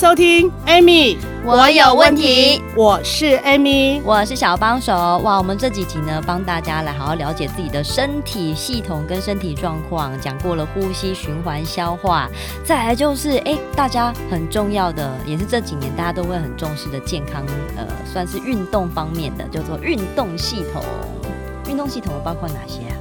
收听，Amy，我有问题。我是 Amy，我是小帮手。哇，我们这几集呢，帮大家来好好了解自己的身体系统跟身体状况，讲过了呼吸、循环、消化，再来就是哎，大家很重要的，也是这几年大家都会很重视的健康，呃，算是运动方面的，叫做运动系统。运动系统包括哪些啊？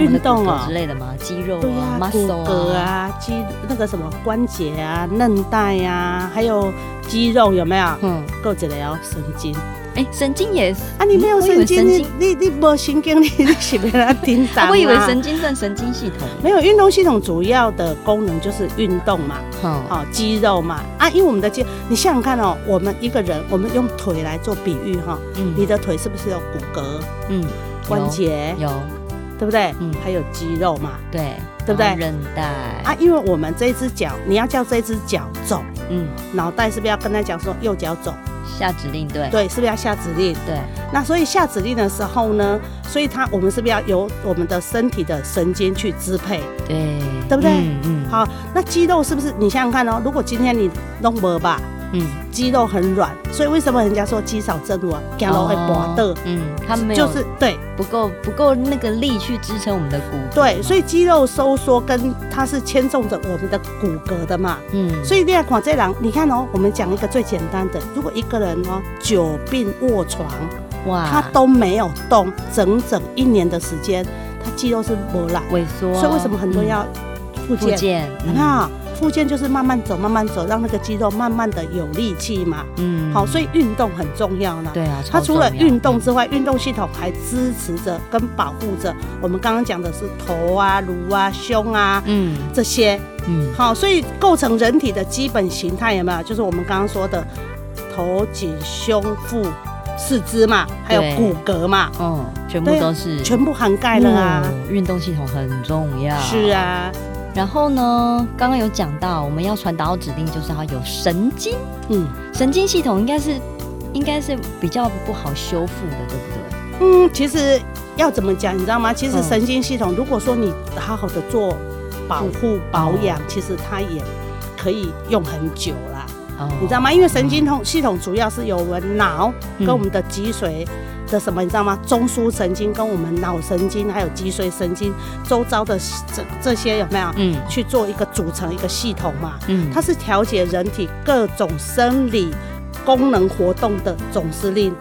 运动啊之类的吗？肌肉啊，骨骼啊，肌那个什么关节啊，韧带呀，还有肌肉有没有？嗯，够起来要神经。哎，神经也是啊，你没有神经，你你你没神经，你你是被他听到。我以为神经算神经系统。没有，运动系统主要的功能就是运动嘛，好，肌肉嘛。啊，因为我们的肌，你想想看哦，我们一个人，我们用腿来做比喻哈，嗯，你的腿是不是有骨骼？嗯，关节有。对不对？嗯，还有肌肉嘛，对，对不对？韧带啊，因为我们这只脚，你要叫这只脚走，嗯，脑袋是不是要跟他讲说右脚走？下指令，对，对，是不是要下指令？对，那所以下指令的时候呢，所以它我们是不是要由我们的身体的神经去支配？对，对不对？嗯嗯。好，那肌肉是不是？你想想看哦，如果今天你弄没吧？嗯，肌肉很软，所以为什么人家说肌少症啊？走路会跛的。嗯，他没有，就是对不够不够那个力去支撑我们的骨。对，所以肌肉收缩跟它是牵动着我们的骨骼的嘛。嗯，所以你看这人，你看哦，我们讲一个最简单的，如果一个人哦久病卧床，哇，他都没有动，整整一年的时间，他肌肉是不烂萎缩。所以为什么很多人要复健？那。复健就是慢慢走，慢慢走，让那个肌肉慢慢的有力气嘛。嗯，好，所以运动很重要呢。对啊，它除了运动之外，运动系统还支持着跟保护着我们刚刚讲的是头啊、颅啊、胸啊，嗯，这些，嗯，好，所以构成人体的基本形态有没有？就是我们刚刚说的头颈胸腹四肢嘛，还有骨骼嘛，嗯，全部都是，全部涵盖了啊。运动系统很重要。是啊。然后呢，刚刚有讲到，我们要传达到指令，就是要有神经。嗯，神经系统应该是，应该是比较不好修复的，对不对？嗯，其实要怎么讲，你知道吗？其实神经系统，如果说你好好的做保护保养，其实它也可以用很久啦。哦，你知道吗？因为神经统系统主要是由我们脑跟我们的脊髓。的什么你知道吗？中枢神经跟我们脑神经还有脊髓神经周遭的这这些有没有？嗯，去做一个组成一个系统嘛。嗯，它是调节人体各种生理功能活动的总司令。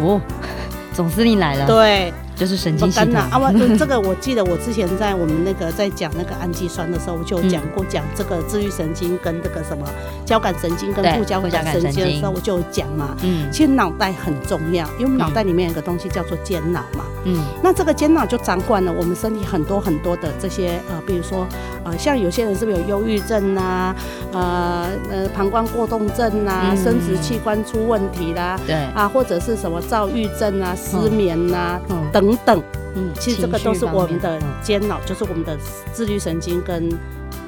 哦，总司令来了。对。就是神经系统啊！我这个我记得，我之前在我们那个在讲那个氨基酸的时候，我就讲过讲这个自律神经跟这个什么交感神经跟副交感神经的时候，我就讲嘛。嗯，其实脑袋很重要，因为我们脑袋里面有个东西叫做间脑嘛。嗯，那这个间脑就掌管了我们身体很多很多的这些呃，比如说呃，像有些人是不是有忧郁症啊？呃呃，膀胱过动症啊，生殖器官出问题啦，对。啊，或者是什么躁郁症啊、失眠呐等。等等，嗯，其实这个都是我们的间脑，就是我们的自律神经跟，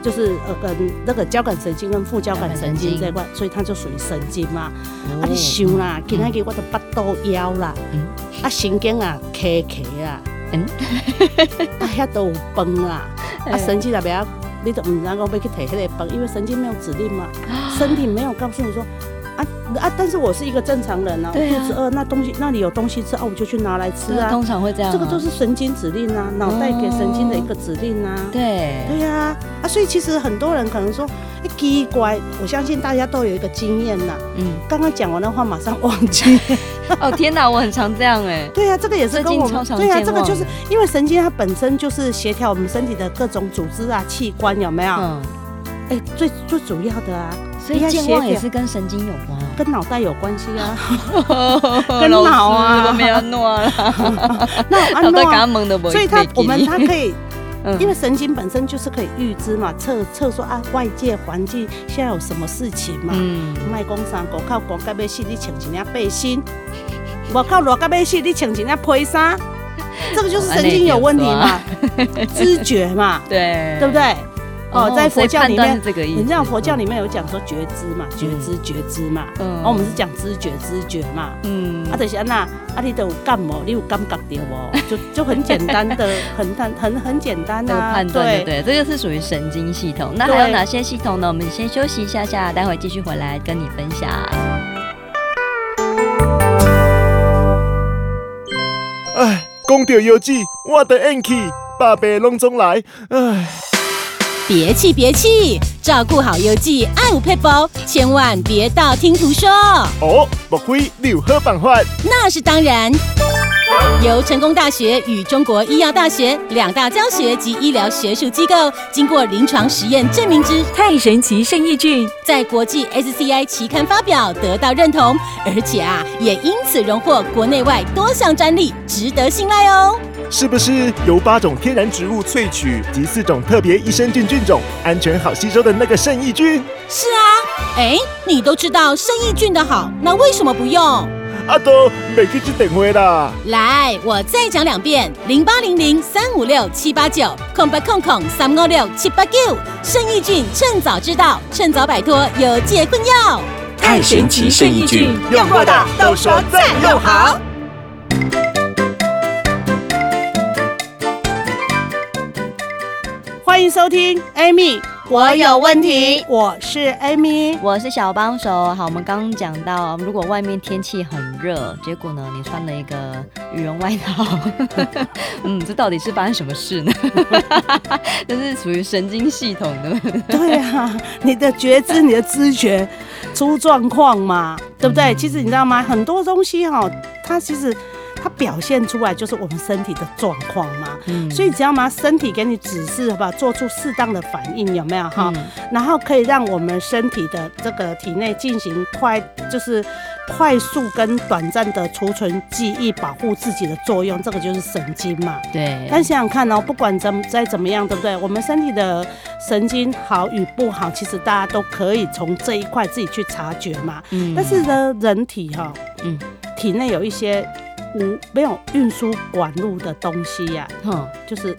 就是呃跟那个交感神经跟副交感神经这块，所以它就属于神经嘛。啊，你想啦，今天给我的巴肚腰 啦，啊神经啊咳咳啦，嗯，啊遐都有崩啦，啊神经那边你都唔知我要去提迄个崩，因为神经没有指令嘛，身体没有告诉你说。啊啊！但是我是一个正常人啊，我肚子饿，那东西那里有东西吃啊，我就去拿来吃啊。通常会这样。这个就是神经指令啊，脑袋给神经的一个指令啊。对。对呀，啊，所以其实很多人可能说，哎，奇怪，我相信大家都有一个经验呐。嗯。刚刚讲完的话马上忘记。哦天哪，我很常这样哎。对呀，这个也是跟我们。对呀，这个就是因为神经它本身就是协调我们身体的各种组织啊、器官，有没有？嗯。哎，最最主要的啊。所以健忘也是跟神经有关，跟脑袋有关系啊，跟脑啊，都没有诺了，那 脑袋给他蒙的，所以他我们他可以嗯、因为神经本身就是可以预知嘛，测测说啊外界环境现在有什么事情嘛。嗯。卖工商狗靠光盖被洗，你穿一件背心；我靠裸盖被洗，你穿一件披衫。这个就是神经有问题嘛，知觉嘛，对，对不对？哦，在佛教里面，这个意思。你知道佛教里面有讲说觉知嘛，觉知觉知嘛，嗯，然后我们是讲知觉知觉嘛，嗯，啊，就是那，啊，你都有干嘛？你有感觉到哦，就就很简单的，很很很很简单的判断，对对，这就是属于神经系统。那还有哪些系统呢？我们先休息一下下，待会继续回来跟你分享。哎，讲到药剂，我的运气，百病拢总来，哎。别气别气，照顾好邮寄爱护配包，千万别道听途说。哦，莫非你有好办法？那是当然。由成功大学与中国医药大学两大教学及医疗学术机构经过临床实验证明之太神奇圣益菌，在国际 SCI 期刊发表得到认同，而且啊，也因此荣获国内外多项专利，值得信赖哦。是不是由八种天然植物萃取及四种特别益生菌菌种，安全好吸收的那个圣益菌？是啊，哎，你都知道圣益菌的好，那为什么不用？阿多，没去去等会啦。来，我再讲两遍：零八零零三五六七八九，空八空空三五六七八九。圣益菌，趁早知道，趁早摆脱有解困药。太神奇圣益菌，用过的都说赞又好。欢迎收听，Amy，我有问题。我是 Amy，我是小帮手。好，我们刚刚讲到，如果外面天气很热，结果呢，你穿了一个羽绒外套，嗯，这到底是发生什么事呢？这是属于神经系统的。对啊，你的觉知、你的知觉出状况嘛，对不对？嗯、其实你知道吗？很多东西哈，它其实。它表现出来就是我们身体的状况嘛，嗯，所以只要嘛身体给你指示，好不好？做出适当的反应，有没有哈？嗯、然后可以让我们身体的这个体内进行快，就是快速跟短暂的储存记忆，保护自己的作用，这个就是神经嘛。对。但想想看哦，不管怎么再怎么样，对不对？我们身体的神经好与不好，其实大家都可以从这一块自己去察觉嘛。嗯。但是呢，人体哈，嗯，体内有一些。无没有运输管路的东西呀、啊，哼，就是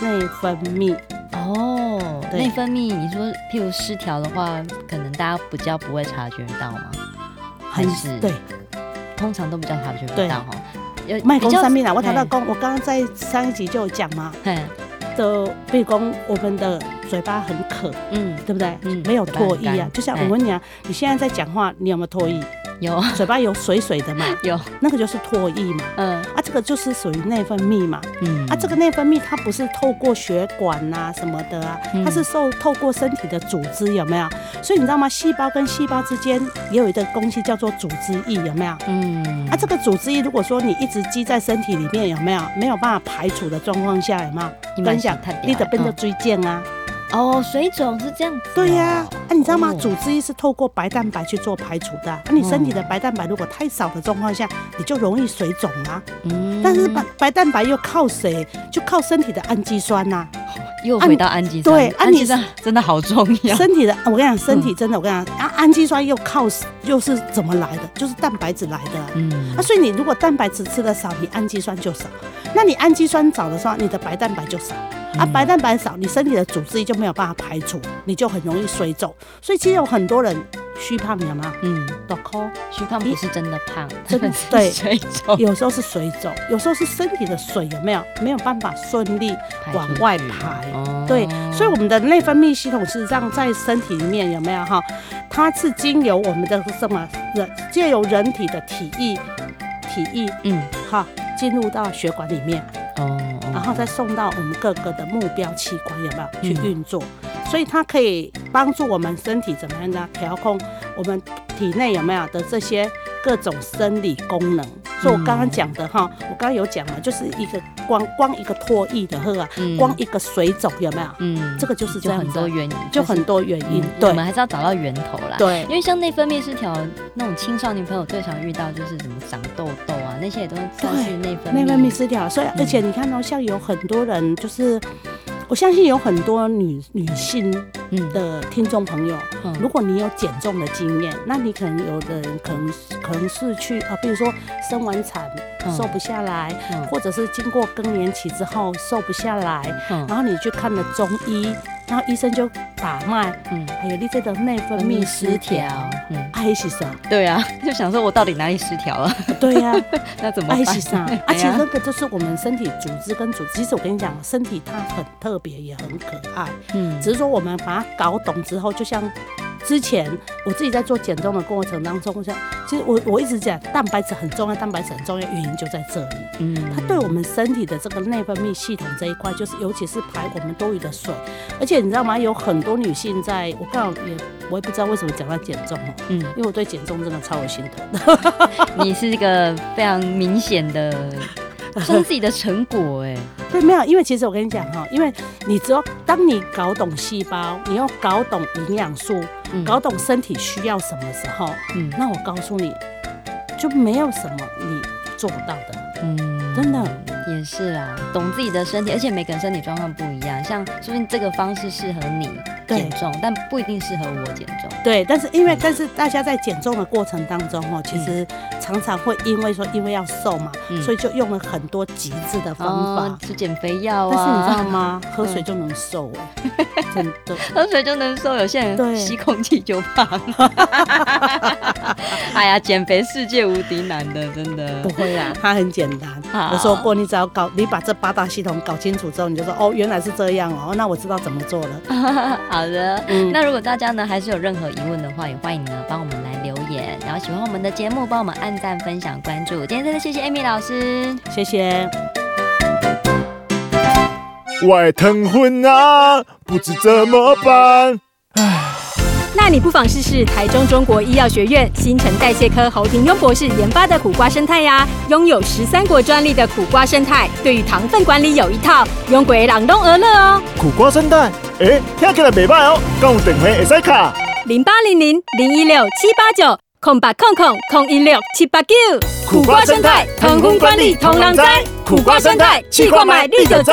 内分泌哦。内分泌，你说譬如失调的话，可能大家比较不会察觉到吗？还是对，通常都比较察觉不到哈。有麦克三米啦，我谈到公，我刚刚在上一集就有讲嘛，嘿，的比如讲我们的嘴巴很渴，嗯，对不对？嗯，没有唾液啊，就像我问你啊，你现在在讲话，你有没有唾液？有嘴巴有水水的嘛？有那个就是唾液嘛？嗯啊，这个就是属于内分泌嘛？嗯啊，这个内分泌它不是透过血管呐、啊、什么的啊，它是受透过身体的组织有没有？所以你知道吗？细胞跟细胞之间也有一个东西叫做组织液有没有？嗯啊，这个组织液如果说你一直积在身体里面有没有？没有办法排除的状况下有没有？你分享你的变得椎间啊。哦，水肿是这样子。对呀，啊，你知道吗？组织液是透过白蛋白去做排除的。那你身体的白蛋白如果太少的状况下，你就容易水肿啊。嗯。但是白白蛋白又靠谁？就靠身体的氨基酸呐。又回到氨基酸。对，氨基酸真的好重要。身体的，我跟你讲，身体真的，我跟你讲，啊，氨基酸又靠又是怎么来的？就是蛋白质来的。嗯。那所以你如果蛋白质吃的少，你氨基酸就少。那你氨基酸少的时候，你的白蛋白就少。啊，白蛋白少，你身体的组织液就没有办法排除，你就很容易水肿。所以其实有很多人虚胖，你知道吗？嗯，多抠虚胖不是真的胖，真的 对水肿。有时候是水肿，有时候是身体的水有没有没有办法顺利往外排？对，所以我们的内分泌系统实际上在身体里面有没有哈？它是经由我们的什么人借由人体的体液体液嗯哈进入到血管里面哦。然后再送到我们各个的目标器官，有没有去运作？嗯、所以它可以帮助我们身体怎么样呢？调控我们体内有没有的这些各种生理功能。所以我刚刚讲的哈，我刚刚有讲了，就是一个光光一个唾液的喝啊，光一个水肿有没有？嗯，这个就是这样很多原因，就很多原因。对，我们还是要找到源头啦。对，因为像内分泌失调那种青少年朋友最常遇到就是什么长痘痘啊，那些也都算是内分泌内分泌失调。所以而且你看到像有很多人就是我相信有很多女女性的听众朋友，嗯，如果你有减重的经验，那你可能有的人可能可能是去啊，比如说生完产瘦不下来，或者是经过更年期之后瘦不下来，然后你去看了中医。然后医生就把脉，嗯，还有你这个内分泌失调，嗯，爱是啥？对啊，就想说我到底哪里失调了？对呀，那怎么办？爱是啥？而且那个就是我们身体组织跟组织，其实我跟你讲，身体它很特别，也很可爱，嗯，只是说我们把它搞懂之后，就像。之前我自己在做减重的过程当中，像其实我我一直讲蛋白质很重要，蛋白质很重要，原因就在这里。嗯，它对我们身体的这个内分泌系统这一块，就是尤其是排我们多余的水。而且你知道吗？有很多女性在，我刚好也我也不知道为什么讲到减重哦，嗯，因为我对减重真的超有心疼。你是一个非常明显的。这是自己的成果哎，对，没有，因为其实我跟你讲哈，因为你只有当你搞懂细胞，你要搞懂营养素，嗯、搞懂身体需要什么时候，嗯，那我告诉你，就没有什么你做不到的，嗯，真的。也是啊，懂自己的身体，而且每个人身体状况不一样，像说不定这个方式适合你减重，但不一定适合我减重。对，但是因为、嗯、但是大家在减重的过程当中哦，其实常常会因为说因为要瘦嘛，嗯、所以就用了很多极致的方法，吃减肥药啊。但是你知道吗？喝水就能瘦哎，真的，喝水就能瘦。有些人吸空气就胖。哎呀，减肥世界无敌难的，真的。不会啦，它很简单。我说过，你只要搞，你把这八大系统搞清楚之后，你就说哦，原来是这样哦，那我知道怎么做了。好的，嗯，那如果大家呢还是有任何疑问的话，也欢迎呢帮我们来留言，然后喜欢我们的节目，帮我们按赞、分享、关注。今天真的谢谢 Amy 老师，谢谢。外疼昏啊，不知怎么办。唉。那你不妨试试台中中国医药学院新陈代谢科侯廷庸博士研发的苦瓜生态呀，拥有十三国专利的苦瓜生态，对于糖分管理有一套，用鬼朗东而乐哦。苦瓜生态，哎，听起来袂歹哦，讲电话会使卡零八零零零一六七八九空八空空空一六七八九。苦瓜生态，糖分管理同人知，苦瓜生态，去购买立可知。